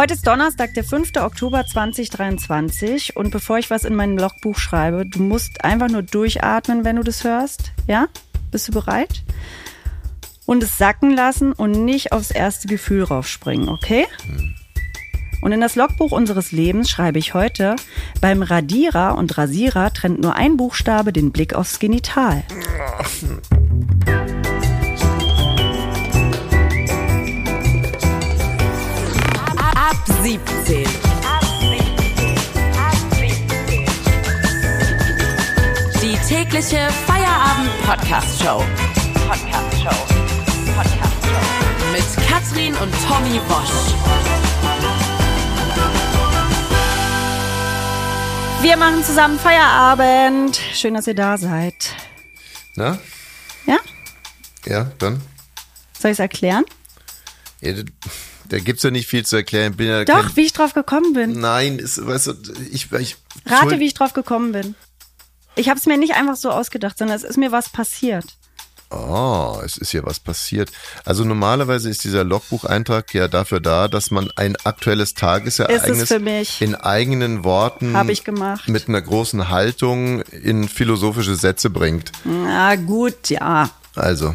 Heute ist Donnerstag, der 5. Oktober 2023 und bevor ich was in mein Logbuch schreibe, du musst einfach nur durchatmen, wenn du das hörst. Ja? Bist du bereit? Und es sacken lassen und nicht aufs erste Gefühl raufspringen, okay? Und in das Logbuch unseres Lebens schreibe ich heute, beim Radierer und Rasierer trennt nur ein Buchstabe den Blick aufs Genital. 17. Die tägliche Feierabend-Podcast-Show. Podcast-Show. Podcast-Show. Mit Katrin und Tommy Bosch. Wir machen zusammen Feierabend. Schön, dass ihr da seid. Na? Ja? Ja, dann? Soll ich es erklären? Ja, da, da gibt's ja nicht viel zu erklären. Bin ja Doch, kein, wie ich drauf gekommen bin. Nein, ist, weißt du, ich, ich Rate, wie ich drauf gekommen bin. Ich habe es mir nicht einfach so ausgedacht, sondern es ist mir was passiert. Oh, es ist ja was passiert. Also normalerweise ist dieser Logbucheintrag ja dafür da, dass man ein aktuelles Tagesereignis Ist es für mich. in eigenen Worten Hab ich gemacht. mit einer großen Haltung in philosophische Sätze bringt. Na gut, ja. Also,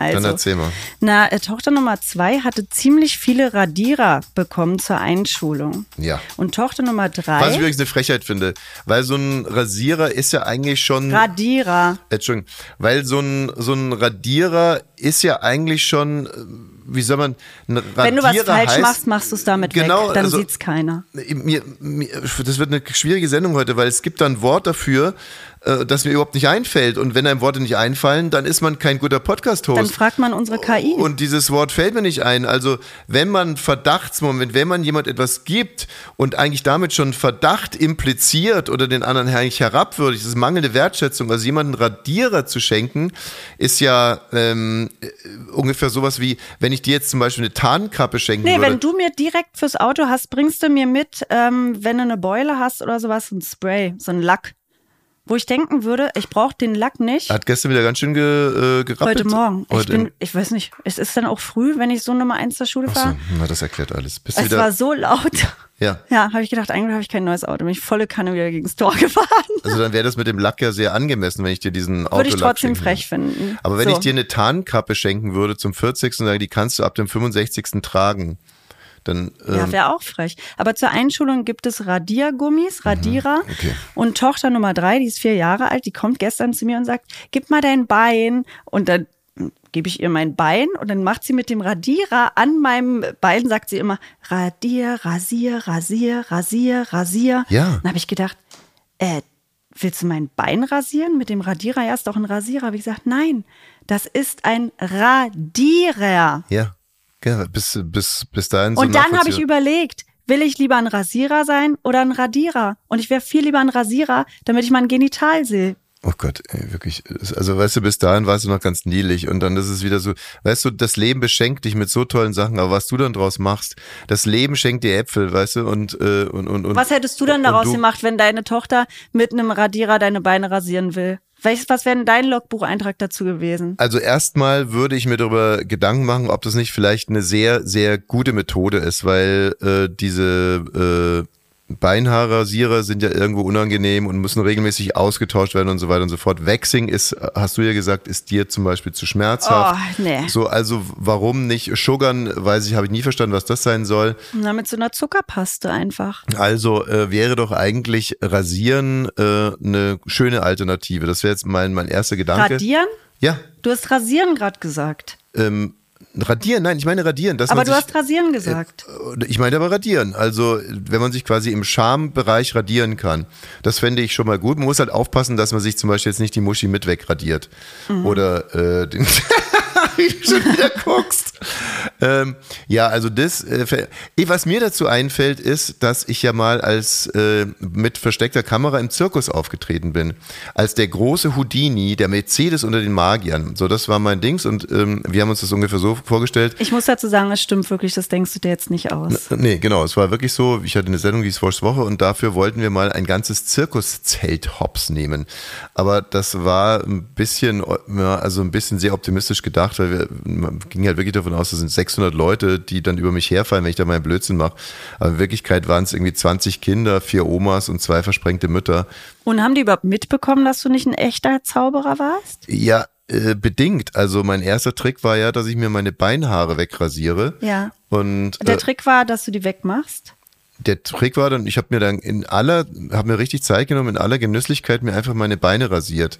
dann Also, erzähl mal. na, äh, Tochter Nummer zwei hatte ziemlich viele Radierer bekommen zur Einschulung. Ja. Und Tochter Nummer Was ich drei, übrigens eine Frechheit finde, weil so ein Rasierer ist ja eigentlich schon Radierer. Entschuldigung, weil so ein, so ein Radierer ist ja eigentlich schon, äh, wie soll man, ein Radierer Wenn du was falsch heißt, machst, machst du es damit Genau, weg. Dann also- sieht's keiner. Mir, mir, das wird eine schwierige Sendung heute, weil es gibt da ein Wort dafür, äh, das mir überhaupt nicht einfällt. Und wenn einem Worte nicht einfallen, dann ist man kein guter Dann Podcast-Host. fragt man unsere KI. Und dieses Wort fällt mir nicht ein. Also, wenn man Verdachtsmoment, wenn man jemand etwas gibt und eigentlich damit schon Verdacht impliziert oder den anderen eigentlich herabwürdigt, das ist mangelnde Wertschätzung. Also, jemanden Radierer zu schenken, ist ja ähm, äh, ungefähr sowas wie, wenn ich dir jetzt zum Beispiel eine Tarnkappe schenken Nee, würde. wenn du mir direkt fürs Auto hast, bringst du mir mit, ähm, wenn du eine Beule hast oder sowas, ein Spray, so ein Lack. Wo ich denken würde, ich brauche den Lack nicht. Hat gestern wieder ganz schön ge, äh, gerappelt. Heute Morgen. Ich Heute bin, ich weiß nicht, es ist dann auch früh, wenn ich so Nummer eins zur Schule fahre. na, das erklärt alles. Bist Es wieder, war so laut. ja. Ja, habe ich gedacht, eigentlich habe ich kein neues Auto. Bin ich volle Kanne wieder gegens Tor gefahren. Also dann wäre das mit dem Lack ja sehr angemessen, wenn ich dir diesen Autolack Würde ich trotzdem frech finden. Aber wenn so. ich dir eine Tarnkappe schenken würde zum 40. und sage, die kannst du ab dem 65. tragen, dann Ja, ähm, wäre auch frech. Aber zur Einschulung gibt es Radiergummis, Radierer. Mhm, okay. Und Tochter Nummer drei, die ist vier Jahre alt, die kommt gestern zu mir und sagt, gib mal dein Bein. Und dann gebe ich ihr mein Bein und dann macht sie mit dem Radierer an meinem Bein, sagt sie immer, Radier, Rasier, Rasier, Rasier, Rasier. Ja. Dann habe ich gedacht, äh, willst du mein Bein rasieren mit dem Radierer? Ja, ist doch ein Rasierer. Habe ich gesagt, nein, das ist ein Radierer. ja, ja bis, bis, bis dahin so Und dann habe ich überlegt, will ich lieber ein Rasierer sein oder ein Radierer? Und ich wäre viel lieber ein Rasierer, damit ich mein Genital sehe. Oh Gott, ey, wirklich. Also weißt du, bis dahin warst du noch ganz niedlich und dann ist es wieder so, weißt du, das Leben beschenkt dich mit so tollen Sachen, aber was du dann draus machst, das Leben schenkt dir Äpfel, weißt du, und äh, und und, und Was hättest du denn und daraus du- gemacht, wenn deine Tochter mit einem Radierer deine Beine rasieren will? Welches, was wäre denn dein Logbucheintrag dazu gewesen? Also erstmal würde ich mir darüber Gedanken machen, ob das nicht vielleicht eine sehr, sehr gute Methode ist, weil äh, diese äh, Beinhaarrasierer sind ja irgendwo unangenehm und müssen regelmäßig ausgetauscht werden und so weiter und so fort. Waxing ist, hast du ja gesagt, ist dir zum Beispiel zu schmerzhaft. Oh, nee. So, also warum nicht? Sugarn, weiß ich, habe ich nie verstanden, was das sein soll. Na, mit so einer Zuckerpaste einfach. Also äh, wäre doch eigentlich Rasieren äh, eine schöne Alternative. Das wäre jetzt mein, mein erster Gedanke. Radieren? Ja, Du hast rasieren gerade gesagt. ähm, radieren, nein, ich meine radieren. Aber du sich, hast rasieren gesagt. äh, Ich meine aber radieren. Also, wenn man sich quasi im Schambereich radieren kann, das fände ich schon mal gut. Man muss halt aufpassen, dass man sich zum Beispiel jetzt nicht die Muschi mit wegradiert. Mhm. Oder äh, den. Wie du schon wieder guckst. Ähm, ja, also das, äh, was mir dazu einfällt, ist, dass ich ja mal als äh, mit versteckter Kamera im Zirkus aufgetreten bin. Als der große Houdini, der Mercedes unter den Magiern. So, das war mein Dings und ähm, wir haben uns das ungefähr so vorgestellt. Ich muss dazu sagen, es stimmt wirklich, das denkst du dir jetzt nicht aus. Nee, genau. Es war wirklich so, ich hatte eine Sendung, die ist Force Woche und dafür wollten wir mal ein ganzes Zirkuszelt hops nehmen. Aber das war ein bisschen, ja, also ein bisschen sehr optimistisch gedacht, weil wir, man ging halt wirklich davon aus, das sind 600 Leute, die dann über mich herfallen, wenn ich da meinen Blödsinn mache. Aber in Wirklichkeit waren es irgendwie 20 Kinder, vier Omas und zwei versprengte Mütter. Und haben die überhaupt mitbekommen, dass du nicht ein echter Zauberer warst? Ja, äh, bedingt. Also mein erster Trick war ja, dass ich mir meine Beinhaare wegrasiere. Ja. Und Der äh, Trick war, dass du die wegmachst. Der Trick war dann, ich habe mir dann in aller, habe mir richtig Zeit genommen, in aller Genüsslichkeit mir einfach meine Beine rasiert.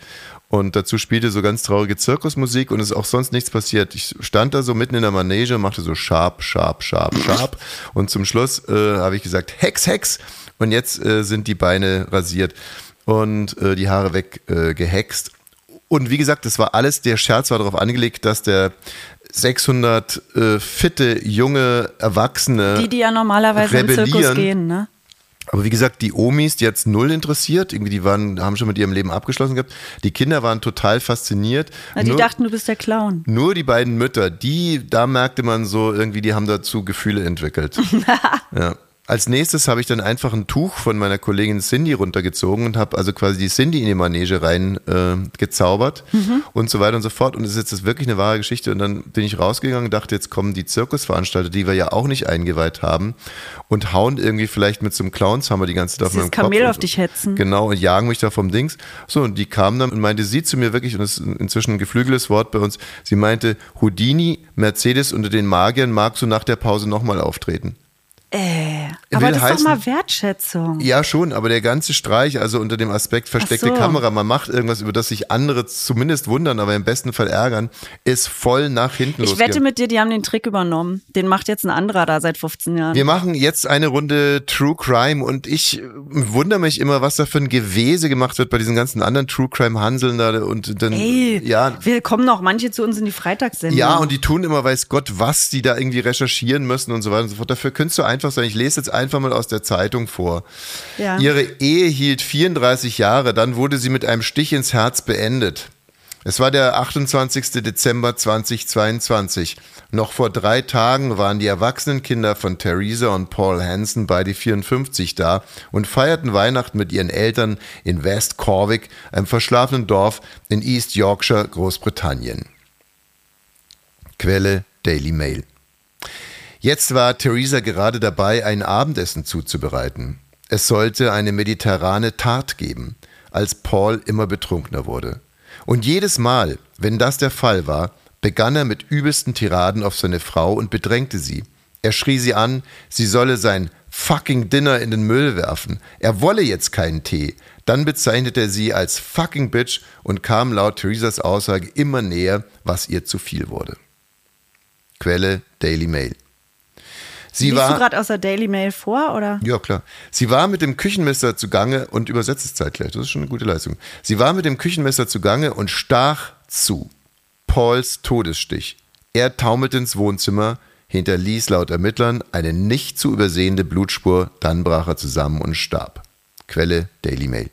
Und dazu spielte so ganz traurige Zirkusmusik und es ist auch sonst nichts passiert. Ich stand da so mitten in der Manege und machte so sharp, sharp, sharp, sharp. und zum Schluss äh, habe ich gesagt, Hex, Hex. Und jetzt äh, sind die Beine rasiert und äh, die Haare weggehext. Äh, und wie gesagt, das war alles, der Scherz war darauf angelegt, dass der 600 äh, fitte, junge, Erwachsene Die, die ja normalerweise im Zirkus rebellieren. gehen, ne? Aber wie gesagt, die Omis, die jetzt null interessiert, irgendwie die waren, haben schon mit ihrem Leben abgeschlossen gehabt. Die Kinder waren total fasziniert. Na, die nur, dachten, du bist der Clown. nur die beiden Mütter, die, da merkte man so irgendwie, die haben dazu Gefühle entwickelt. ja. Als nächstes habe ich dann einfach ein Tuch von meiner Kollegin Cindy runtergezogen und habe also quasi die Cindy in die Manege rein äh, gezaubert und so weiter und so fort. Und das ist jetzt wirklich eine wahre Geschichte. Und dann bin ich rausgegangen und dachte, jetzt kommen die Zirkusveranstalter, die wir ja auch nicht eingeweiht haben, und hauen irgendwie vielleicht mit so einem Clownshammer die ganze Zeit auf meinem Kopf. Kamel und- auf dich hetzen. Genau, und jagen mich da vom Dings. So, und die kam dann und meinte sie zu mir wirklich, und das ist inzwischen ein geflügeltes Wort bei uns, sie meinte, Houdini, Mercedes unter den Magiern, magst du nach der Pause nochmal auftreten? Äh, Will aber das ist heißen- doch mal Wertschätzung. Ja, schon, aber der ganze Streich, also unter dem Aspekt versteckte so. Kamera, man macht irgendwas, über das sich andere zumindest wundern, aber im besten Fall ärgern, ist voll nach hinten Ich losgegangen. wette mit dir, die haben den Trick übernommen. Den macht jetzt ein anderer da seit 15 Jahren. Wir machen jetzt eine Runde True Crime und ich äh, wundere mich immer, was da für ein Gewese gemacht wird bei diesen ganzen anderen True Crime Hanseln da und dann Ey, ja, wir kommen noch manche zu uns in die Freitagssendung. Ja, und die tun immer, weiß Gott, was die da irgendwie recherchieren müssen und so weiter und so fort. Dafür könntest du einfach sagen, ich lese jetzt einfach mal aus der Zeitung vor. Ja. Ihre Ehe hielt 34 Jahre, dann wurde sie mit einem Stich ins Herz beendet. Es war der 28. Dezember 2022. Noch vor drei Tagen waren die erwachsenen Kinder von Theresa und Paul Hansen, beide 54, da und feierten Weihnachten mit ihren Eltern in West Corwick, einem verschlafenen Dorf in East Yorkshire, Großbritannien. Quelle Daily Mail. Jetzt war Theresa gerade dabei, ein Abendessen zuzubereiten. Es sollte eine mediterrane Tat geben, als Paul immer betrunkener wurde. Und jedes Mal, wenn das der Fall war, begann er mit übelsten Tiraden auf seine Frau und bedrängte sie. Er schrie sie an, sie solle sein fucking Dinner in den Müll werfen. Er wolle jetzt keinen Tee. Dann bezeichnete er sie als fucking Bitch und kam laut Theresas Aussage immer näher, was ihr zu viel wurde. Quelle Daily Mail. Sie Liest war, du gerade aus der Daily Mail vor, oder? ja, klar. Sie war mit dem Küchenmesser zugange und übersetzt es zeitgleich. Das ist schon eine gute Leistung. Sie war mit dem Küchenmesser zugange und stach zu. Pauls Todesstich. Er taumelte ins Wohnzimmer, hinterließ laut Ermittlern eine nicht zu übersehende Blutspur, dann brach er zusammen und starb. Quelle Daily Mail.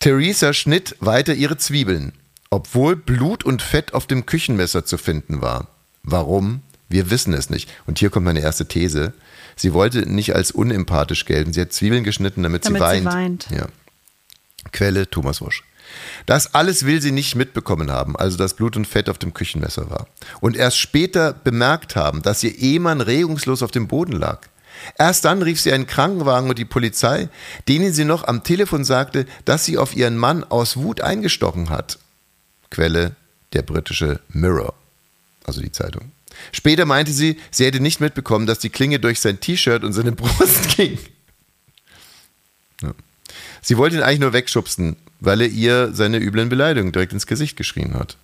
Theresa schnitt weiter ihre Zwiebeln, obwohl Blut und Fett auf dem Küchenmesser zu finden war. Warum? Wir wissen es nicht. Und hier kommt meine erste These. Sie wollte nicht als unempathisch gelten. Sie hat Zwiebeln geschnitten, damit, Damit sie sie weint. weint. Ja. Quelle Thomas Wosch. Das alles will sie nicht mitbekommen haben, also dass Blut und Fett auf dem Küchenmesser war. Und erst später bemerkt haben, dass ihr Ehemann regungslos auf dem Boden lag. Erst dann rief sie einen Krankenwagen und die Polizei, denen sie noch am Telefon sagte, dass sie auf ihren Mann aus Wut eingestochen hat. Quelle der britische Mirror, also die Zeitung. Später meinte sie, sie hätte nicht mitbekommen, dass die Klinge durch sein T-Shirt und seine Brust ging. Ja. Sie wollte ihn eigentlich nur wegschubsen, weil er ihr seine üblen Beleidigungen direkt ins Gesicht geschrien hat.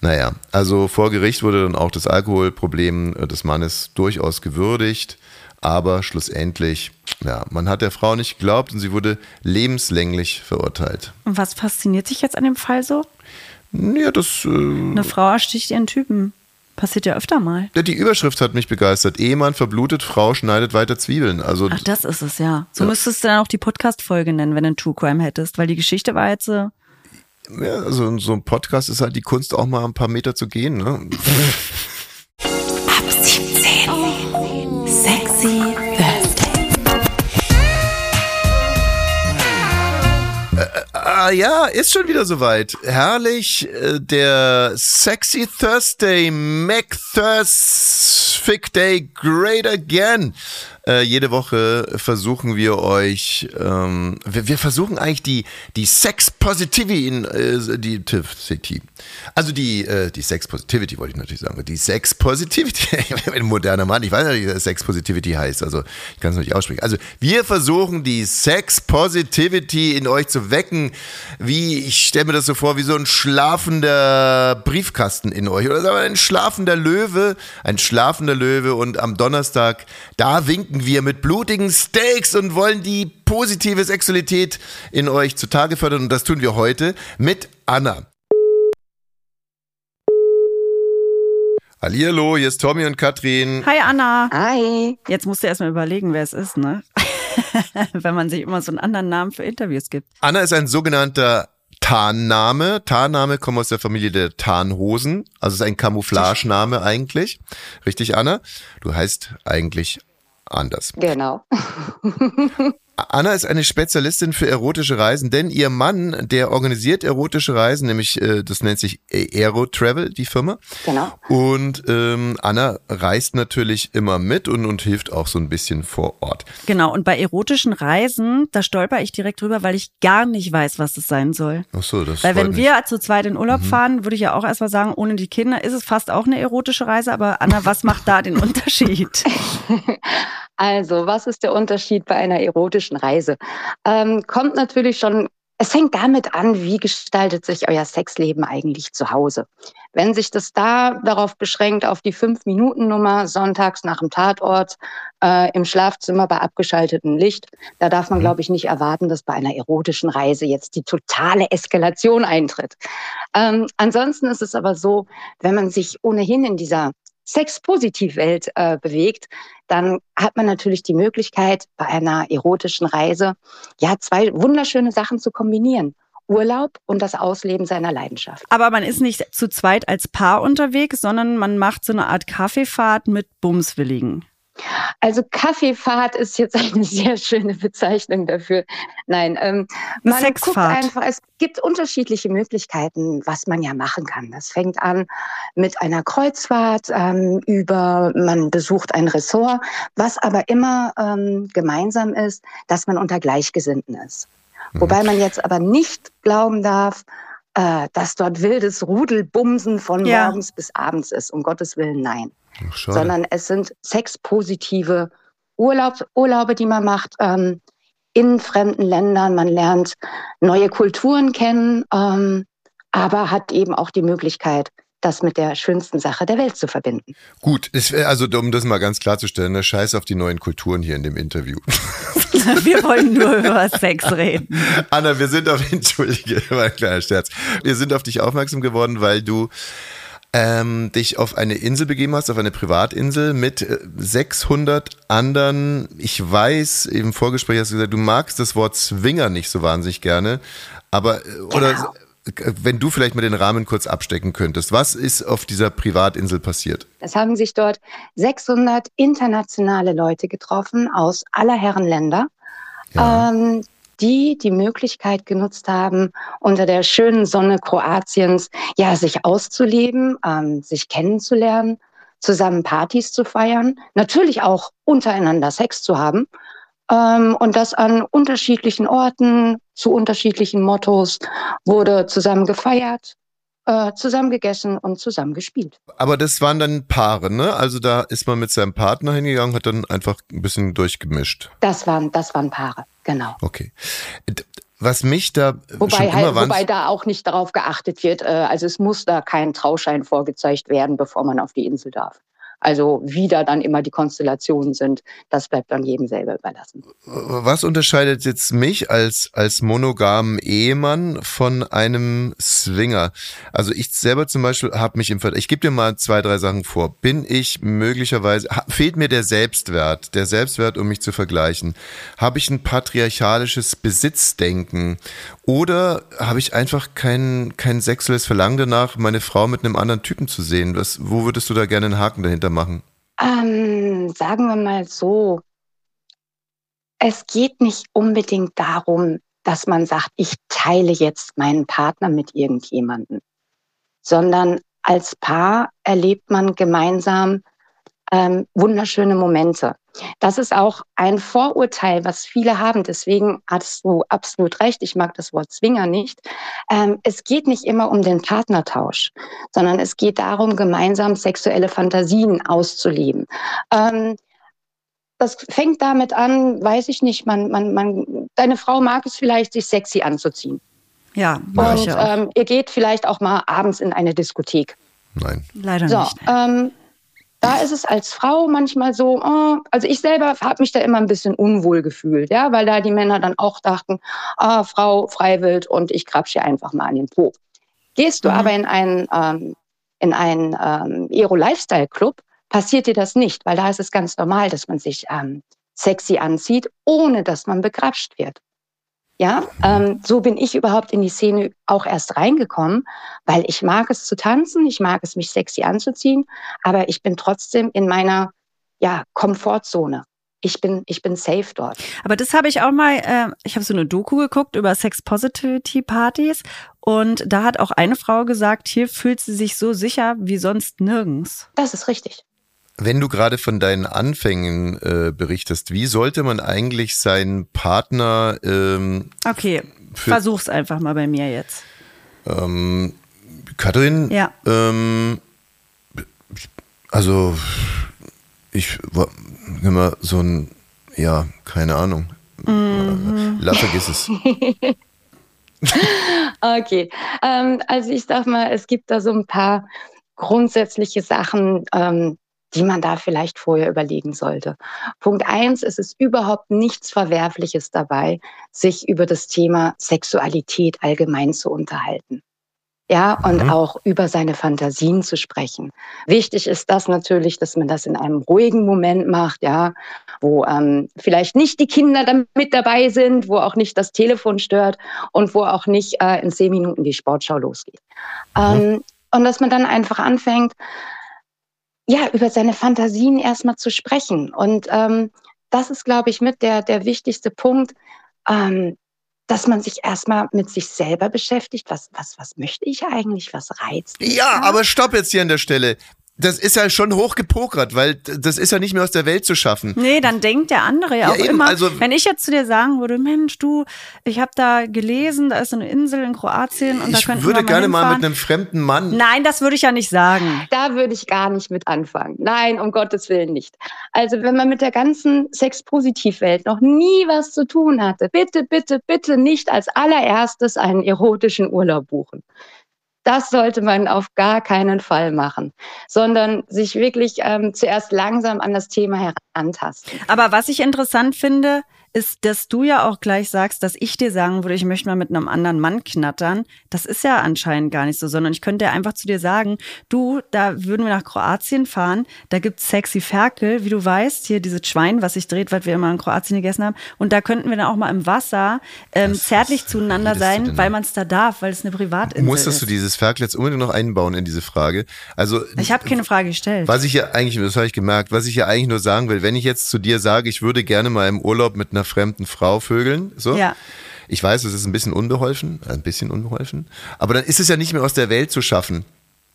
Naja, also vor Gericht wurde dann auch das Alkoholproblem äh, des Mannes durchaus gewürdigt, aber schlussendlich, ja, man hat der Frau nicht geglaubt und sie wurde lebenslänglich verurteilt. Und was fasziniert dich jetzt an dem Fall so? Ja, das, äh, Eine Frau ersticht ihren Typen. Passiert ja öfter mal. die Überschrift hat mich begeistert. Ehemann verblutet, Frau schneidet weiter Zwiebeln. Also Ach, das ist es ja. So Ja. müsstest du dann auch die Podcast-Folge nennen, wenn du einen True Crime hättest, weil die Geschichte war jetzt äh, Ja, also so ein Podcast ist halt die Kunst, auch mal ein paar Meter zu gehen. Ne? Ah ja, ist schon wieder soweit. Herrlich, äh, der Sexy Thursday, Mac Fick Day, Great Again. Äh, jede Woche versuchen wir euch, ähm, wir, wir versuchen eigentlich die, die Sex Positivity in, äh, die, also die, äh, die Sex Positivity wollte ich natürlich sagen, die Sex Positivity, ein moderner Mann, ich weiß nicht, was Sex Positivity heißt, also ich kann es nicht aussprechen. Also wir versuchen die Sex Positivity in euch zu wecken, wie, ich stelle mir das so vor, wie so ein schlafender Briefkasten in euch oder sagen wir ein schlafender Löwe, ein schlafender Löwe und am Donnerstag, da winken winken wir mit blutigen Steaks und wollen die positive Sexualität in euch zutage fördern. Und das tun wir heute mit Anna. Hallihallo, hier ist Tommy und Katrin. Hi Anna. Hi. Jetzt musst du erstmal überlegen, wer es ist, ne? Wenn man sich immer so einen anderen Namen für Interviews gibt. Anna ist ein sogenannter Tarnname. Tarnname kommt aus der Familie der Tarnhosen. Also ist ein Camouflagename eigentlich. Richtig, Anna? Du heißt eigentlich anders. Genau. Anna ist eine Spezialistin für erotische Reisen, denn ihr Mann, der organisiert erotische Reisen, nämlich äh, das nennt sich Aero Travel, die Firma. Genau. Und ähm, Anna reist natürlich immer mit und, und hilft auch so ein bisschen vor Ort. Genau, und bei erotischen Reisen, da stolper ich direkt drüber, weil ich gar nicht weiß, was es sein soll. Ach so, das Weil wenn freut wir zu zweit in Urlaub fahren, würde ich ja auch erstmal sagen, ohne die Kinder ist es fast auch eine erotische Reise, aber Anna, was macht da den Unterschied? Also, was ist der Unterschied bei einer erotischen Reise? Ähm, kommt natürlich schon, es fängt damit an, wie gestaltet sich euer Sexleben eigentlich zu Hause? Wenn sich das da darauf beschränkt, auf die Fünf-Minuten-Nummer sonntags nach dem Tatort äh, im Schlafzimmer bei abgeschaltetem Licht, da darf man, glaube ich, nicht erwarten, dass bei einer erotischen Reise jetzt die totale Eskalation eintritt. Ähm, ansonsten ist es aber so, wenn man sich ohnehin in dieser Sex-Positiv-Welt äh, bewegt, dann hat man natürlich die Möglichkeit, bei einer erotischen Reise ja zwei wunderschöne Sachen zu kombinieren. Urlaub und das Ausleben seiner Leidenschaft. Aber man ist nicht zu zweit als Paar unterwegs, sondern man macht so eine Art Kaffeefahrt mit Bumswilligen. Also Kaffeefahrt ist jetzt eine sehr schöne Bezeichnung dafür. Nein, ähm, man Sexfahrt. guckt einfach, es gibt unterschiedliche Möglichkeiten, was man ja machen kann. Das fängt an mit einer Kreuzfahrt ähm, über, man besucht ein Ressort, was aber immer ähm, gemeinsam ist, dass man unter Gleichgesinnten ist. Mhm. Wobei man jetzt aber nicht glauben darf, äh, dass dort wildes Rudelbumsen von Ja. morgens bis abends ist. Um Gottes Willen, nein Ach, sondern es sind sexpositive Urlaub, Urlaube, die man macht ähm, in fremden Ländern. Man lernt neue Kulturen kennen, ähm, aber hat eben auch die Möglichkeit, das mit der schönsten Sache der Welt zu verbinden. Gut, es, wär- also um das mal ganz klarzustellen, ne, scheiß auf die neuen Kulturen hier in dem Interview. Wir wollen nur über Sex reden. Anna, wir sind auf, entschuldige, war ein kleiner Scherz. Wir sind auf dich aufmerksam geworden, weil du ähm, dich auf eine Insel begeben hast, auf eine Privatinsel mit äh, 600 anderen. Ich weiß, im Vorgespräch hast du gesagt, du magst das Wort Swinger nicht so wahnsinnig gerne, aber äh, oder Genau. Wenn du vielleicht mal den Rahmen kurz abstecken könntest, was ist auf dieser Privatinsel passiert? Es haben sich dort 600 internationale Leute getroffen aus aller Herren Länder, Ja. ähm, die die Möglichkeit genutzt haben, unter der schönen Sonne Kroatiens ja sich auszuleben, ähm, sich kennenzulernen, zusammen Partys zu feiern, natürlich auch untereinander Sex zu haben ähm, und das an unterschiedlichen Orten zu unterschiedlichen Mottos wurde zusammen gefeiert, äh, zusammen gegessen und zusammen gespielt. Aber das waren dann Paare, ne? Also da ist man mit seinem Partner hingegangen, hat dann einfach ein bisschen durchgemischt. Das waren, das waren Paare, genau. Okay. Was mich da Wobei, halt, wobei da auch nicht darauf geachtet wird, äh, also es muss da kein Trauschein vorgezeigt werden, bevor man auf die Insel darf. Also wie da dann immer die Konstellationen sind, das bleibt dann jedem selber überlassen. Was unterscheidet jetzt mich als, als monogamen Ehemann von einem Swinger? Also ich selber zum Beispiel habe mich im Ver Ich gebe dir mal zwei, drei Sachen vor. Bin ich möglicherweise, fehlt mir der Selbstwert, der Selbstwert, um mich zu vergleichen? Habe ich ein patriarchalisches Besitzdenken? Oder habe ich einfach kein, kein sexuelles Verlangen danach, meine Frau mit einem anderen Typen zu sehen? Was, wo würdest du da gerne einen Haken dahinter machen? Ähm, sagen wir mal so, es geht nicht unbedingt darum, dass man sagt, ich teile jetzt meinen Partner mit irgendjemandem, sondern als Paar erlebt man gemeinsam ähm, wunderschöne Momente. Das ist auch ein Vorurteil, was viele haben. Deswegen hast du absolut recht. Ich mag das Wort Zwinger nicht. Ähm, es geht nicht immer um den Partnertausch, sondern es geht darum, gemeinsam sexuelle Fantasien auszuleben. Ähm, das fängt damit an, weiß ich nicht, man, man, man, deine Frau mag es vielleicht, sich sexy anzuziehen. Ja, und ähm, ihr geht vielleicht auch mal abends in eine Diskothek. Nein. Leider so, nicht. Ähm, da ist es als Frau manchmal so, oh, also ich selber habe mich da immer ein bisschen unwohl gefühlt, ja, weil da die Männer dann auch dachten, ah, Frau freiwillig und ich krapsche einfach mal an den Po. Gehst du mhm. aber in einen, ähm, in einen ähm, Aero-Lifestyle-Club, passiert dir das nicht, weil da ist es ganz normal, dass man sich ähm, sexy anzieht, ohne dass man begrapscht wird. Ja, ähm, so bin ich überhaupt in die Szene auch erst reingekommen, weil ich mag es zu tanzen, ich mag es mich sexy anzuziehen, aber ich bin trotzdem in meiner ja, Komfortzone. Ich bin, ich bin safe dort. Aber das habe ich auch mal, äh, ich habe so eine Doku geguckt über Sex Positivity Partys und da hat auch eine Frau gesagt, hier fühlt sie sich so sicher wie sonst nirgends. Das ist richtig. Wenn du gerade von deinen Anfängen äh, berichtest, wie sollte man eigentlich seinen Partner ähm, Okay, versuch's einfach mal bei mir jetzt. Ähm, Katrin, ja. ähm, also ich war immer so ein, ja, keine Ahnung. Mhm. La, vergiss es. okay, ähm, also ich sag mal, es gibt da so ein paar grundsätzliche Sachen, ähm, die man da vielleicht vorher überlegen sollte. Punkt eins, es ist überhaupt nichts Verwerfliches dabei, sich über das Thema Sexualität allgemein zu unterhalten. Ja, und mhm. auch über seine Fantasien zu sprechen. Wichtig ist das natürlich, dass man das in einem ruhigen Moment macht, ja, wo ähm, vielleicht nicht die Kinder mit dabei sind, wo auch nicht das Telefon stört und wo auch nicht äh, in zehn Minuten die Sportschau losgeht. Mhm. Ähm, und dass man dann einfach anfängt, ja, über seine Fantasien erstmal zu sprechen. Und ähm, das ist, glaube ich, mit der, der wichtigste Punkt, ähm, dass man sich erstmal mit sich selber beschäftigt. Was, was, was möchte ich eigentlich? Was reizt mich? Ja, aber stopp jetzt hier an der Stelle das ist ja schon hochgepokert, weil das ist ja nicht mehr aus der Welt zu schaffen. Nee, dann denkt der andere ja, ja auch eben, immer, also, wenn ich jetzt zu dir sagen würde, Mensch, du, ich habe da gelesen, da ist eine Insel in Kroatien und da könnten wir mal Ich würde gerne mal mit einem fremden Mann. Nein, das würde ich ja nicht sagen. Da würde ich gar nicht mit anfangen. Nein, um Gottes Willen nicht. Also, wenn man mit der ganzen Sex-Positiv-Welt noch nie was zu tun hatte, bitte, bitte, bitte nicht als allererstes einen erotischen Urlaub buchen. Das sollte man auf gar keinen Fall machen, sondern sich wirklich ähm, zuerst langsam an das Thema herantasten. Aber was ich interessant finde, ist, dass du ja auch gleich sagst, dass ich dir sagen würde, ich möchte mal mit einem anderen Mann knattern. Das ist ja anscheinend gar nicht so, sondern ich könnte ja einfach zu dir sagen, du, da würden wir nach Kroatien fahren, da gibt's sexy Ferkel, wie du weißt, hier dieses Schwein, was sich dreht, was wir immer in Kroatien gegessen haben. Und da könnten wir dann auch mal im Wasser ähm, zärtlich zueinander sein, weil man es da darf, weil es eine Privatinsel Musstest ist. du dieses Ferkel jetzt unbedingt noch einbauen in diese Frage? Also Ich habe keine Frage gestellt. Was ich ja eigentlich, das habe ich gemerkt, was ich ja eigentlich nur sagen will, wenn ich jetzt zu dir sage, ich würde gerne mal im Urlaub mit einer fremden Frau vögeln. So. Ja. Ich weiß, es ist ein bisschen unbeholfen, ein bisschen unbeholfen, aber dann ist es ja nicht mehr aus der Welt zu schaffen.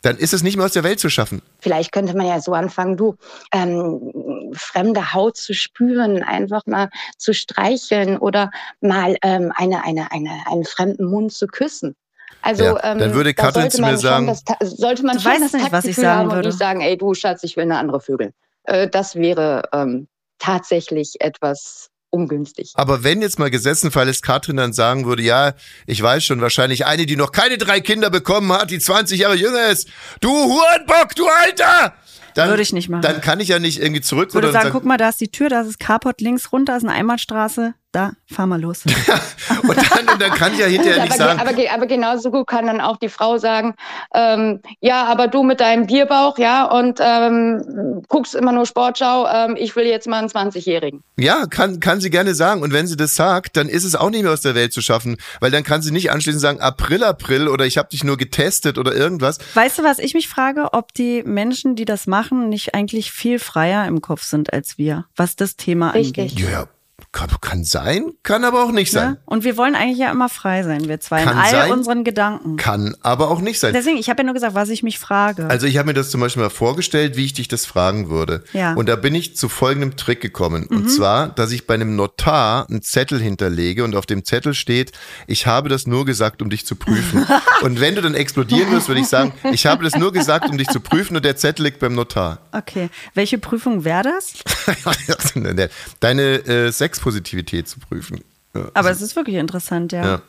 Dann ist es nicht mehr aus der Welt zu schaffen. Vielleicht könnte man ja so anfangen, du, ähm, fremde Haut zu spüren, einfach mal zu streicheln oder mal ähm, eine, eine, eine, einen fremden Mund zu küssen. Also ja, dann ähm, würde Katrin zu mir sagen, das, sollte man du schon weißt das nicht, was ich sagen würde. und nicht sagen, ey du Schatz, ich will eine andere Vögel. Äh, das wäre ähm, tatsächlich etwas ungünstig. Aber wenn jetzt mal Gesetzenfall ist, Katrin dann sagen würde, ja, ich weiß schon, wahrscheinlich eine, die noch keine drei Kinder bekommen hat, die 20 Jahre jünger ist, du Hurenbock, du Alter! Dann, Würde ich nicht machen. Dann kann ich ja nicht irgendwie zurück. Ich würde oder sagen, sagen, guck mal, da ist die Tür, da ist das Carport links runter, ist eine Einbahnstraße, da, fahr mal los. und, dann, und dann kann ich ja hinterher nicht aber, sagen. Aber, aber genauso gut kann dann auch die Frau sagen, ähm, ja, aber du mit deinem Bierbauch, ja, und ähm, guckst immer nur Sportschau, ähm, ich will jetzt mal einen 20-Jährigen. Ja, kann, kann sie gerne sagen. Und wenn sie das sagt, dann ist es auch nicht mehr aus der Welt zu schaffen, weil dann kann sie nicht anschließend sagen, April, April oder ich habe dich nur getestet oder irgendwas. Weißt du, was ich mich frage, ob die Menschen, die das machen, nicht eigentlich viel freier im Kopf sind als wir, was das Thema Richtig. angeht? Ja, Kann, kann sein, kann aber auch nicht sein. Ne? Und wir wollen eigentlich ja immer frei sein, wir zwei, Kann in all sein. unseren Gedanken. Kann aber auch nicht sein. Deswegen, ich habe ja nur gesagt, was ich mich frage. Also ich habe mir das zum Beispiel mal vorgestellt, wie ich dich das fragen würde. Ja. Mhm. Und da bin ich zu folgendem Trick gekommen. Und zwar, dass ich bei einem Notar einen Zettel hinterlege und auf dem Zettel steht, ich habe das nur gesagt, um dich zu prüfen. und wenn du dann explodieren wirst, würde ich sagen, ich habe das nur gesagt, um dich zu prüfen und der Zettel liegt beim Notar. okay, welche Prüfung wäre das? Deine äh, Sexpositivität zu prüfen. Ja. Aber es ist wirklich interessant, ja. Ja.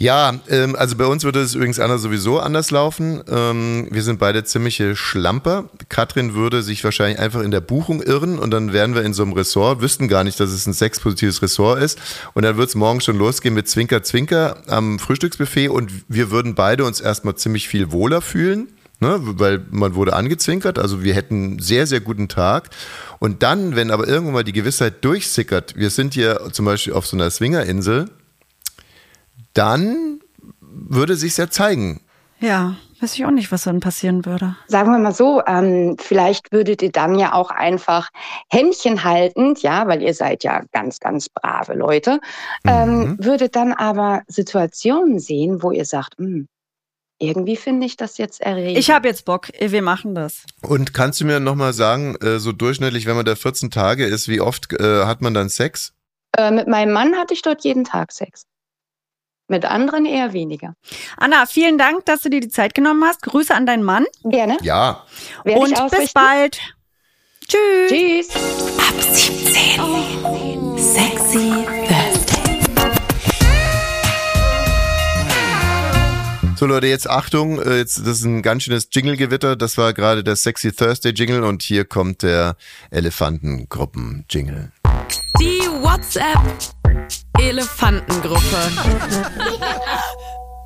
Ja, ähm, also bei uns würde es übrigens anders sowieso anders laufen. Ähm, wir sind beide ziemliche Schlamper. Katrin würde sich wahrscheinlich einfach in der Buchung irren und dann wären wir in so einem Ressort, wüssten gar nicht, dass es ein sexpositives Ressort ist. Und dann wird es morgen schon losgehen mit Zwinker Zwinker am Frühstücksbuffet und wir würden beide uns erstmal ziemlich viel wohler fühlen. Ne, weil man wurde angezwinkert, also wir hätten einen sehr, sehr guten Tag. Und dann, wenn aber irgendwann mal die Gewissheit durchsickert, wir sind hier zum Beispiel auf so einer Swingerinsel, dann würde sich ja zeigen. Ja, weiß ich auch nicht, was dann passieren würde. Sagen wir mal so, ähm, vielleicht würdet ihr dann ja auch einfach Händchen haltend, ja, weil ihr seid ja ganz, ganz brave Leute, ähm, würdet dann aber Situationen sehen, wo ihr sagt, "Hm, irgendwie finde ich das jetzt erregend. Ich habe jetzt Bock, wir machen das. Und kannst du mir nochmal sagen, äh, so durchschnittlich, wenn man da 14 Tage ist, wie oft äh, hat man dann Sex? äh, mit meinem Mann hatte ich dort jeden Tag Sex. Mit anderen eher weniger. Anna, vielen Dank, dass du dir die Zeit genommen hast. Grüße an deinen Mann Gerne. Ja. Werde und bis bald. Tschüss. Tschüss. Ab 17. Sexy So Leute, jetzt Achtung, äh, jetzt, das ist ein ganz schönes Jingle-Gewitter. Das war gerade der Sexy Thursday Jingle und hier kommt der Elefantengruppen-Jingle. Die WhatsApp Elefantengruppe.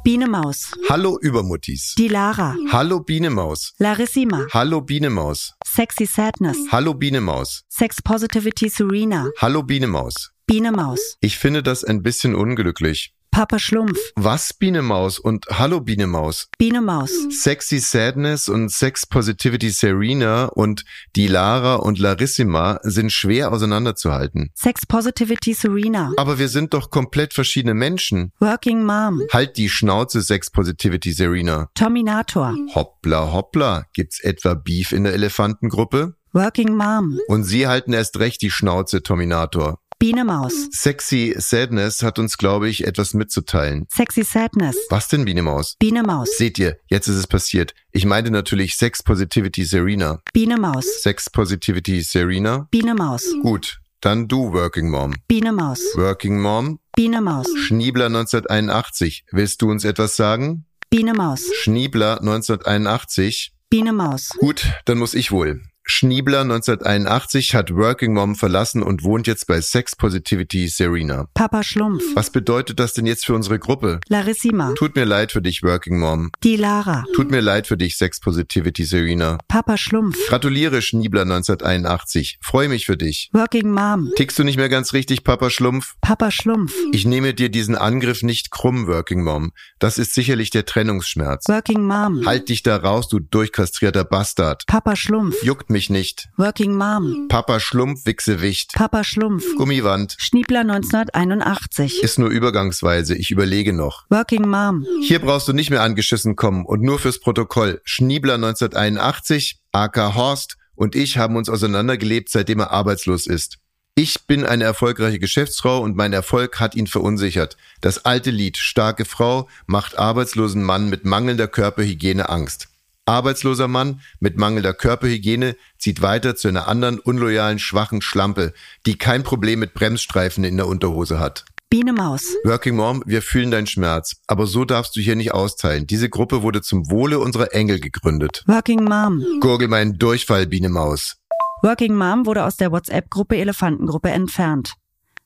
Biene Maus, Hallo Übermuttis. die Lara, Hallo Bienemaus. Larissima, Hallo Bienemaus. Sexy Sadness, Hallo Bienemaus. Sex Positivity Serena, Hallo Bienemaus. Biene Maus, Ich finde das ein bisschen unglücklich. Papa Schlumpf, Was Bienemaus und Hallo Bienemaus? Biene Maus, Sexy Sadness und Sex Positivity Serena und die Lara und Larissima sind schwer auseinanderzuhalten. Sex Positivity Serena, Aber wir sind doch komplett verschiedene Menschen. Working Mom, Halt die Schnauze, Sex Positivity Serena. Terminator, Hoppla, hoppla. Gibt's etwa Beef in der Elefantengruppe? Working Mom, Und Sie halten erst recht die Schnauze, Terminator. Biene Maus, Sexy Sadness hat uns, glaube ich, etwas mitzuteilen. Sexy Sadness, Was denn, Biene Maus? Biene Maus, Seht ihr, jetzt ist es passiert. Ich meinte natürlich Sex Positivity Serena. Biene Maus, Sex Positivity Serena? Biene Maus, Gut, dann du, Working Mom. Biene Maus, Working Mom, Biene Maus, Schniebler 1981. Willst du uns etwas sagen? Biene Maus, Schniebler 1981. Biene Maus, Gut, dann muss ich wohl. Schniebler 1981 hat Working Mom verlassen und wohnt jetzt bei Sex Positivity Serena. Papa Schlumpf, Was bedeutet das denn jetzt für unsere Gruppe? Larissima, Tut mir leid für dich, Working Mom. die Lara, Tut mir leid für dich, Sex Positivity Serena. Papa Schlumpf, Gratuliere, Schniebler 1981. Freue mich für dich. Working Mom, Tickst du nicht mehr ganz richtig, Papa Schlumpf? Papa Schlumpf, Ich nehme dir diesen Angriff nicht krumm, Working Mom. Das ist sicherlich der Trennungsschmerz. Working Mom, Halt dich da raus, du durchkastrierter Bastard. Papa Schlumpf, Juckt mich nicht. Working Mom, Papa Schlumpf, Wichsewicht. Papa Schlumpf, Gummiwand. Schniebler 1981, Ist nur übergangsweise, ich überlege noch. Working Mom, Hier brauchst du nicht mehr angeschissen kommen und nur fürs Protokoll. Schniebler 1981, AK Horst und ich haben uns auseinandergelebt, seitdem er arbeitslos ist. Ich bin eine erfolgreiche Geschäftsfrau und mein Erfolg hat ihn verunsichert. Das alte Lied Starke Frau macht arbeitslosen Mann mit mangelnder Körperhygiene Angst. Arbeitsloser Mann mit mangelnder Körperhygiene zieht weiter zu einer anderen unloyalen, schwachen Schlampe, die kein Problem mit Bremsstreifen in der Unterhose hat. Biene Maus, Working Mom, wir fühlen deinen Schmerz, aber so darfst du hier nicht austeilen. Diese Gruppe wurde zum Wohle unserer Engel gegründet. Working Mom, Gurgel meinen Durchfall, Biene Maus. Working Mom wurde aus der WhatsApp-Gruppe Elefantengruppe entfernt.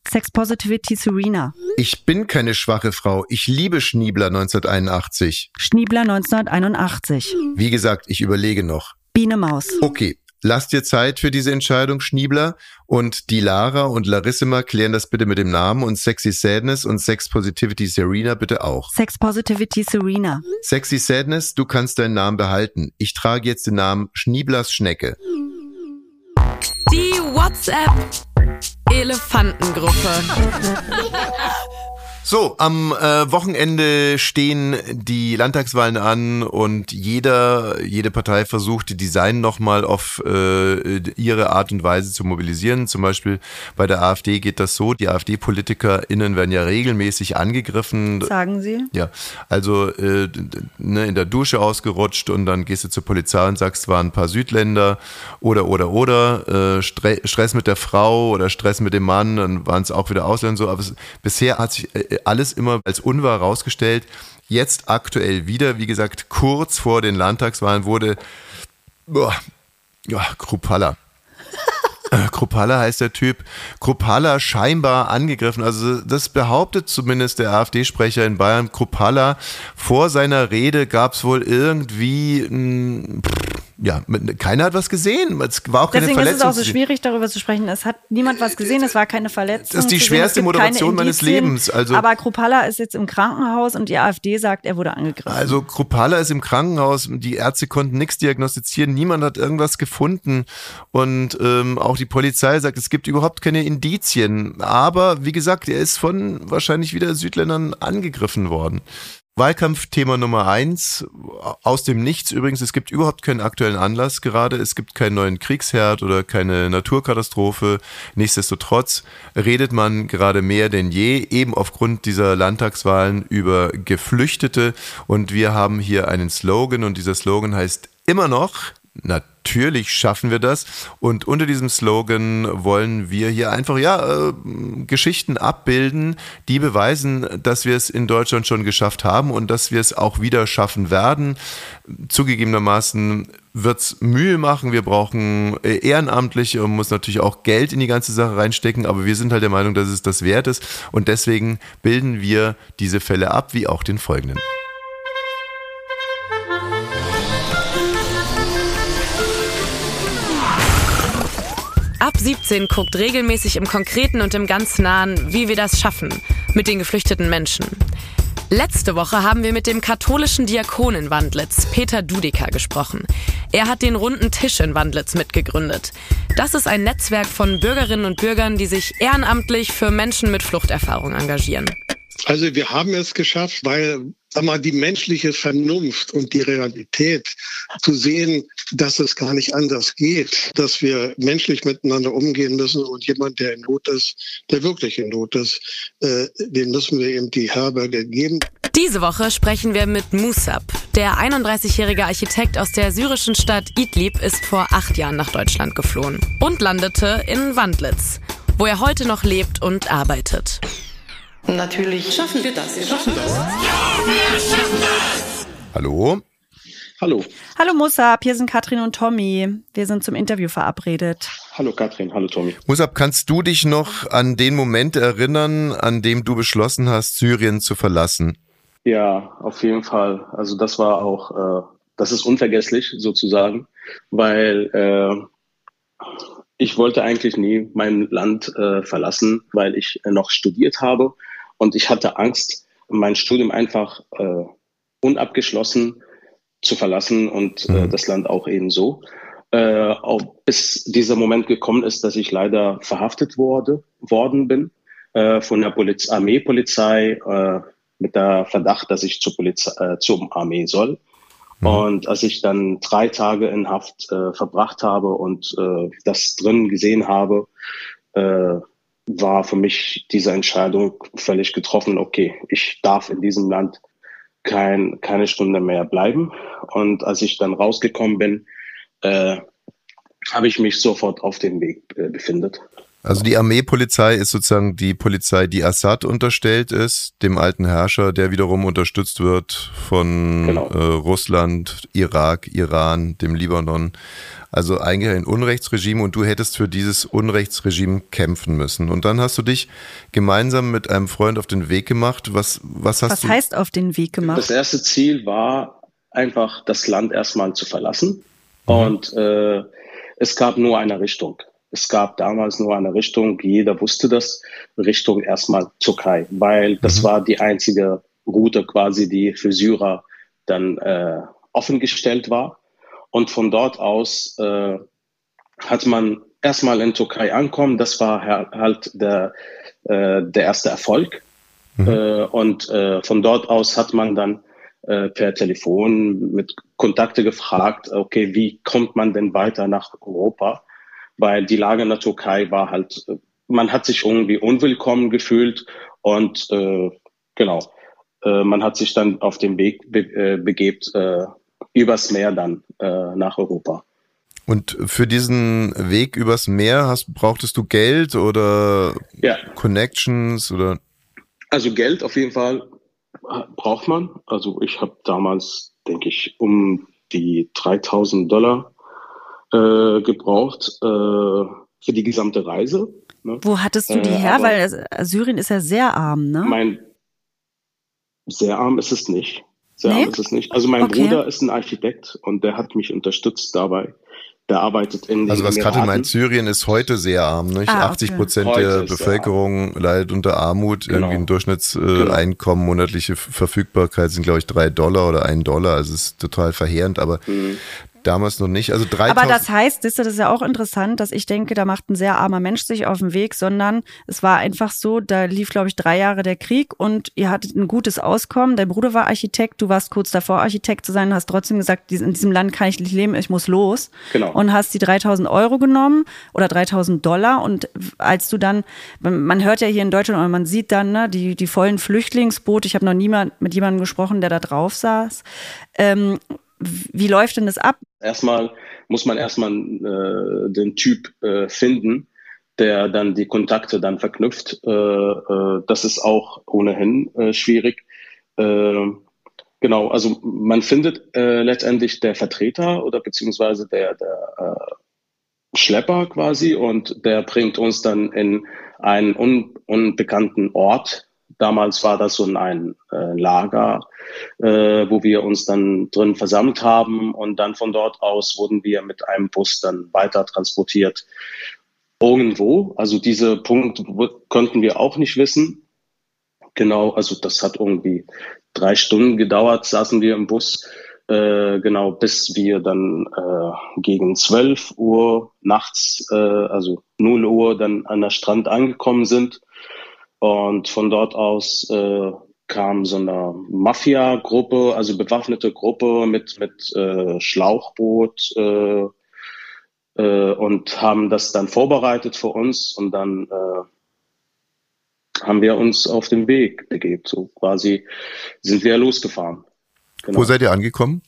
Sex Positivity Serena, Ich bin keine schwache Frau. Ich liebe Schniebler 1981. Schniebler 1981, Wie gesagt, ich überlege noch. Biene Maus, Okay, lass dir Zeit für diese Entscheidung, Schniebler. Und die Lara und Larissima klären das bitte mit dem Namen und Sexy Sadness und Sex Positivity Serena bitte auch. Sex Positivity Serena, Sexy Sadness, du kannst deinen Namen behalten. Ich trage jetzt den Namen Schnieblers Schnecke. Die WhatsApp Elefantengruppe. So, am äh, Wochenende stehen die Landtagswahlen an und jeder, jede Partei versucht, die Design nochmal auf äh, ihre Art und Weise zu mobilisieren. Zum Beispiel bei der AfD geht das so, die AfD-PolitikerInnen werden ja regelmäßig angegriffen. Sagen Sie? Ja, also äh, ne, in der Dusche ausgerutscht und dann gehst du zur Polizei und sagst, es waren ein paar Südländer oder, oder, oder, äh, Stre Stress mit der Frau oder Stress mit dem Mann, dann waren es auch wieder Ausländer so, aber es, bisher hat sich äh, alles immer als unwahr rausgestellt. Jetzt aktuell wieder, wie gesagt, kurz vor den Landtagswahlen wurde boah, ja, Krupalla. Äh, Kruppalla heißt der Typ. Kruppalla scheinbar angegriffen. Also das behauptet zumindest der AfD-Sprecher in Bayern. Kruppalla vor seiner Rede gab es wohl irgendwie ein, ja, keiner hat was gesehen. Es war auch keine Deswegen ist es Verletzung. auch so schwierig, darüber zu sprechen. Es hat niemand was gesehen, es war keine Verletzung. Das ist die schwerste Moderation meines. Lebens. Also- Aber Kruppalla ist jetzt im Krankenhaus und die AfD sagt, er wurde angegriffen. Also Kruppalla ist im Krankenhaus, die Ärzte konnten nichts diagnostizieren, niemand hat irgendwas gefunden und ähm, auch die Polizei sagt, es gibt überhaupt keine Indizien. Aber wie gesagt, er ist von wahrscheinlich wieder Südländern angegriffen worden. Wahlkampfthema Nummer eins, aus dem Nichts übrigens, es gibt überhaupt keinen aktuellen Anlass gerade, es gibt keinen neuen Kriegsherd oder keine Naturkatastrophe. Nichtsdestotrotz redet man gerade mehr denn je, eben aufgrund dieser Landtagswahlen über Geflüchtete. Und wir haben hier einen Slogan und dieser Slogan heißt immer noch, Natürlich schaffen wir das. Und unter diesem Slogan wollen wir hier einfach ja äh, Geschichten abbilden, die beweisen, dass wir es in Deutschland schon geschafft haben und dass wir es auch wieder schaffen werden. Zugegebenermaßen wird es Mühe machen. Wir brauchen äh, Ehrenamtliche und muss natürlich auch Geld in die ganze Sache reinstecken. Aber wir sind halt der Meinung, dass es das wert ist. Und deswegen bilden wir diese Fälle ab, wie auch den folgenden. Ab 17 guckt regelmäßig im Konkreten und im ganz Nahen, wie wir das schaffen mit den geflüchteten Menschen. Letzte Woche haben wir mit dem katholischen Diakon in Wandlitz, Peter Dudiker, gesprochen. Er hat den runden Tisch in Wandlitz mitgegründet. Das ist ein Netzwerk von Bürgerinnen und Bürgern, die sich ehrenamtlich für Menschen mit Fluchterfahrung engagieren. Also wir haben es geschafft, weil mal, die menschliche Vernunft und die Realität zu sehen, dass es gar nicht anders geht, dass wir menschlich miteinander umgehen müssen und jemand, der in Not ist, der wirklich in Not ist, äh, den müssen wir eben die Herberge geben. Diese Woche sprechen wir mit Musab. Der 31-jährige Architekt aus der syrischen Stadt Idlib ist vor acht Jahren nach Deutschland geflohen und landete in Wandlitz, wo er heute noch lebt und arbeitet. Natürlich schaffen wir das. Wir schaffen das. Hallo? Hallo. Hallo Musab, hier sind Katrin und Tommy. Wir sind zum Interview verabredet. Hallo Katrin, hallo Tommy. Musab, kannst du dich noch an den Moment erinnern, an dem du beschlossen hast, Syrien zu verlassen? Ja, auf jeden Fall. Also das war auch, äh, das ist unvergesslich sozusagen, weil äh, ich wollte eigentlich nie mein Land äh, verlassen, weil ich äh, noch studiert habe und ich hatte Angst, mein Studium einfach äh, unabgeschlossen zu verlassen und äh, das Land auch ebenso. Äh, auch bis dieser Moment gekommen ist, dass ich leider verhaftet wurde, worden bin äh, von der Poliz Armeepolizei äh, mit der Verdacht, dass ich zur Polizei, äh, zum Armee soll. Und als ich dann drei Tage in Haft äh, verbracht habe und äh, das drin gesehen habe, äh, war für mich diese Entscheidung völlig getroffen. Okay, ich darf in diesem Land kein, keine Stunde mehr bleiben. Und als ich dann rausgekommen bin, äh, habe ich mich sofort auf dem Weg äh, befindet. Also die Armeepolizei ist sozusagen die Polizei, die Assad unterstellt ist, dem alten Herrscher, der wiederum unterstützt wird von Genau. äh, Russland, Irak, Iran, dem Libanon. Also eigentlich ein Unrechtsregime und du hättest für dieses Unrechtsregime kämpfen müssen. Und dann hast du dich gemeinsam mit einem Freund auf den Weg gemacht. Was, was hast Was du? heißt auf den Weg Das gemacht? erste Ziel war einfach, das Land erstmal zu verlassen. Und äh, es gab nur eine Richtung. Es gab damals nur eine Richtung, jeder wusste das, Richtung erstmal Türkei, weil das war die einzige Route quasi, die für Syrer dann äh, offengestellt war. Und von dort aus äh, hat man erstmal in Türkei ankommen. Das war halt der, äh, der erste Erfolg. Mhm. Äh, und äh, von dort aus hat man dann äh, per Telefon mit Kontakte gefragt, okay, wie kommt man denn weiter nach Europa? Weil die Lage in der Türkei war halt, man hat sich irgendwie unwillkommen gefühlt und äh, genau, äh, man hat sich dann auf den Weg be äh, begebt, äh, übers Meer dann äh, nach Europa. Und für diesen Weg übers Meer hast, brauchtest du Geld oder ja. Connections oder? Also Geld auf jeden Fall braucht man. Also ich habe damals, denke ich, um die 3000 Dollar äh, gebraucht äh, für die gesamte Reise. Ne? Wo hattest du die äh, her? Weil Syrien ist ja sehr arm, ne? Mein sehr arm ist es nicht. Sehr nee? arm ist es nicht. Also mein okay. Bruder ist ein Architekt und der hat mich unterstützt dabei der arbeitet in Also was Katrin meint, Syrien ist heute sehr arm. Nicht? Ah, 80 Prozent okay. der Bevölkerung leidet unter Armut. Genau. Irgendwie ein Durchschnittseinkommen, genau. monatliche Verfügbarkeit sind, glaube ich, drei Dollar oder ein Dollar. Also es ist total verheerend. Aber mhm. Damals noch nicht. Also 3000 Aber das heißt, das ist ja auch interessant, dass ich denke, da macht ein sehr armer Mensch sich auf den Weg, sondern es war einfach so, da lief, glaube ich, drei Jahre der Krieg und ihr hattet ein gutes Auskommen. Dein Bruder war Architekt, du warst kurz davor, Architekt zu sein, hast trotzdem gesagt, in diesem Land kann ich nicht leben, ich muss los. Genau. Und hast die 3000 Euro genommen oder 3000 Dollar und als du dann, man hört ja hier in Deutschland und man sieht dann ne, die, die vollen Flüchtlingsboote, ich habe noch niemand mit jemandem gesprochen, der da drauf saß. Ähm, wie läuft denn das ab? Erstmal muss man erstmal äh, den Typ äh, finden, der dann die Kontakte dann verknüpft. Äh, äh, das ist auch ohnehin äh, schwierig. Äh, genau, also man findet äh, letztendlich der Vertreter oder beziehungsweise der, der äh, Schlepper quasi und der bringt uns dann in einen un unbekannten Ort Damals war das so ein äh, Lager, äh, wo wir uns dann drin versammelt haben und dann von dort aus wurden wir mit einem Bus dann weiter transportiert. Irgendwo, also diese Punkt konnten wir auch nicht wissen. Genau, also das hat irgendwie drei Stunden gedauert, saßen wir im Bus, äh, genau, bis wir dann äh, gegen 12 Uhr nachts, äh, also 0 Uhr, dann an der Strand angekommen sind. Und von dort aus äh, kam so eine Mafia-Gruppe, also bewaffnete Gruppe mit, mit äh, Schlauchboot äh, äh, und haben das dann vorbereitet für uns und dann äh, haben wir uns auf den Weg begeben. So quasi sind wir losgefahren. Genau. Wo seid ihr angekommen?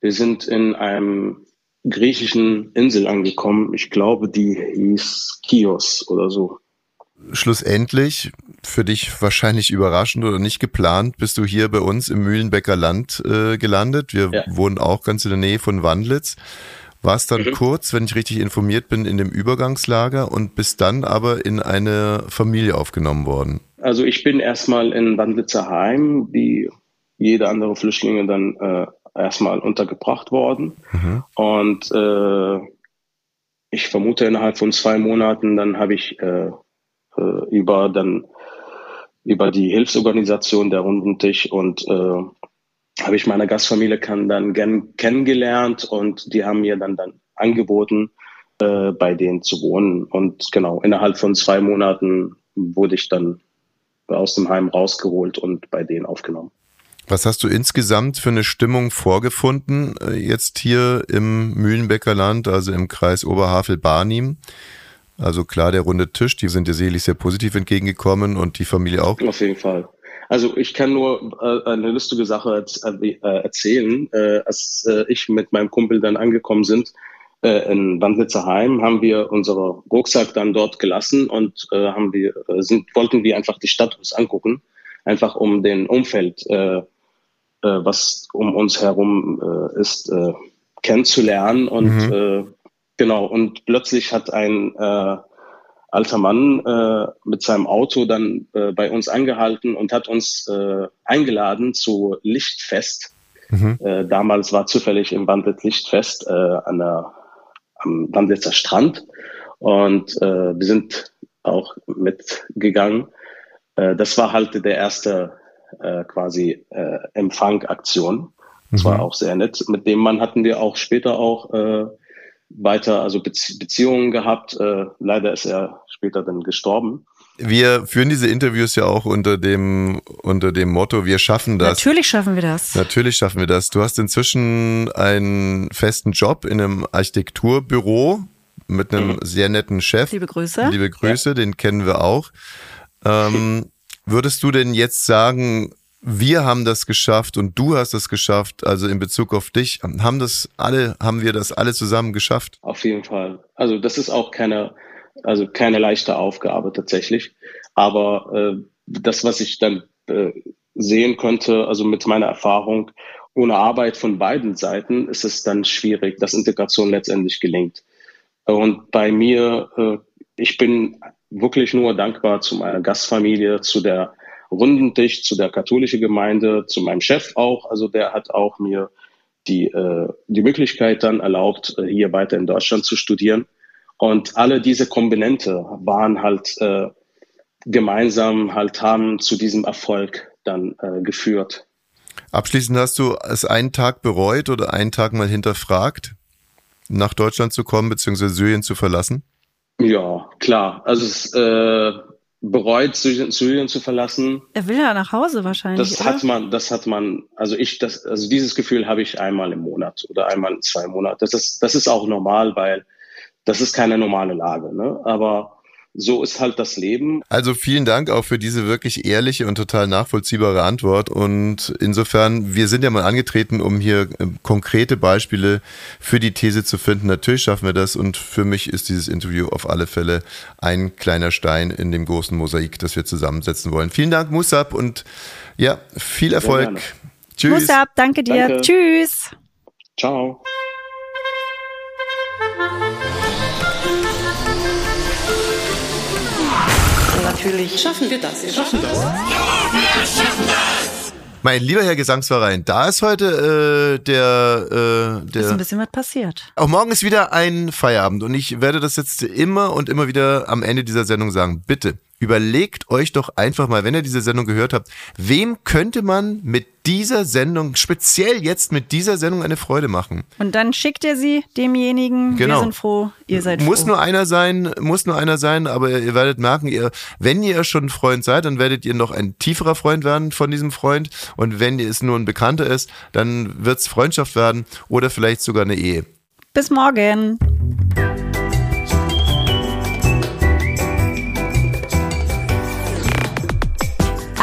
Wir sind in einem griechischen Insel angekommen. Ich glaube, die hieß Chios oder so schlussendlich, für dich wahrscheinlich überraschend oder nicht geplant, bist du hier bei uns im Mühlenbecker Land äh, gelandet. Wir ja. wohnen auch ganz in der Nähe von Wandlitz. Warst dann mhm. kurz, wenn ich richtig informiert bin, in dem Übergangslager und bist dann aber in eine Familie aufgenommen worden. Also ich bin erstmal in Wandlitzer Heim, wie jede andere Flüchtlinge dann äh, erstmal untergebracht worden. Mhm. Und äh, ich vermute innerhalb von zwei Monaten, dann habe ich äh, äh, über dann über die Hilfsorganisation der Runden Tisch und äh, habe ich meine Gastfamilie kann dann gern, kennengelernt und die haben mir dann dann angeboten, äh, bei denen zu wohnen. Und genau, innerhalb von zwei Monaten wurde ich dann aus dem Heim rausgeholt und bei denen aufgenommen. Was hast du insgesamt für eine Stimmung vorgefunden, äh, jetzt hier im Mühlenbecker Land, also im Kreis Oberhavel-Barnim? Also klar, der runde Tisch, die sind dir sicherlich sehr positiv entgegengekommen und die Familie auch. Auf jeden Fall. Also ich kann nur äh, eine lustige Sache äh, erzählen. Äh, als äh, ich mit meinem Kumpel dann angekommen sind äh, in Wandlitzer Heim, haben wir unsere Rucksack dann dort gelassen und äh, haben wir äh, sind wollten wir einfach die Stadt uns angucken, einfach um den Umfeld, äh, äh, was um uns herum äh, ist, äh, kennenzulernen und mhm. Genau, und plötzlich hat ein äh, alter Mann äh, mit seinem Auto dann äh, bei uns angehalten und hat uns äh, eingeladen zu Lichtfest. Mhm. Äh, damals war zufällig im Bandit Lichtfest äh, an der, am Banditzer Strand und äh, wir sind auch mitgegangen. Äh, das war halt der erste äh, quasi äh, Empfangaktion. Das mhm. war auch sehr nett. Mit dem Mann hatten wir auch später auch äh, weiter also Beziehungen gehabt. Äh, leider ist er später dann gestorben. Wir führen diese Interviews ja auch unter dem, unter dem Motto, wir schaffen das. Natürlich schaffen wir das. Natürlich schaffen wir das. Du hast inzwischen einen festen Job in einem Architekturbüro mit einem mhm. sehr netten Chef. Liebe Grüße. Liebe Grüße, ja. den kennen wir auch. Ähm, würdest du denn jetzt sagen, wir haben das geschafft und du hast das geschafft, also in Bezug auf dich, haben das alle, haben wir das alle zusammen geschafft? Auf jeden Fall. Also das ist auch keine, also keine leichte Aufgabe tatsächlich. Aber äh, das, was ich dann äh, sehen konnte, also mit meiner Erfahrung, ohne Arbeit von beiden Seiten ist es dann schwierig, dass Integration letztendlich gelingt. Und bei mir, äh, ich bin wirklich nur dankbar zu meiner Gastfamilie, zu der runden Tisch, zu der katholischen Gemeinde, zu meinem Chef auch. Also der hat auch mir die, äh, die Möglichkeit dann erlaubt, äh, hier weiter in Deutschland zu studieren. Und alle diese Komponente waren halt äh, gemeinsam halt haben zu diesem Erfolg dann äh, geführt. Abschließend hast du es einen Tag bereut oder einen Tag mal hinterfragt, nach Deutschland zu kommen bzw. Syrien zu verlassen? Ja, klar. Also es äh, bereut, Syrien zu verlassen. Er will ja nach Hause wahrscheinlich. Das oder? hat man, das hat man, also ich, das, also dieses Gefühl habe ich einmal im Monat oder einmal in zwei Monaten. Das ist, das ist auch normal, weil das ist keine normale Lage. Ne? Aber so ist halt das Leben. Also vielen Dank auch für diese wirklich ehrliche und total nachvollziehbare Antwort. Und insofern, wir sind ja mal angetreten, um hier ähm, konkrete Beispiele für die These zu finden. Natürlich schaffen wir das. Und für mich ist dieses Interview auf alle Fälle ein kleiner Stein in dem großen Mosaik, das wir zusammensetzen wollen. Vielen Dank, Musab, und ja, viel Erfolg. Tschüss. Musab, danke dir. Danke. Tschüss. Ciao. Natürlich schaffen wir das. Wir schaffen das. Ja, wir schaffen das. Mein lieber Herr Gesangsverein, da ist heute äh, der, äh, der. Ist ein bisschen was passiert. Auch morgen ist wieder ein Feierabend und ich werde das jetzt immer und immer wieder am Ende dieser Sendung sagen. Bitte überlegt euch doch einfach mal, wenn ihr diese Sendung gehört habt, wem könnte man mit dieser Sendung, speziell jetzt mit dieser Sendung eine Freude machen? Und dann schickt ihr sie demjenigen. Genau. Wir sind froh, ihr seid muss froh. nur einer sein, muss nur einer sein, aber ihr werdet merken, ihr, wenn ihr schon ein Freund seid, dann werdet ihr noch ein tieferer Freund werden von diesem Freund. Und wenn es nur ein Bekannter ist, dann wird es Freundschaft werden oder vielleicht sogar eine Ehe. Bis morgen.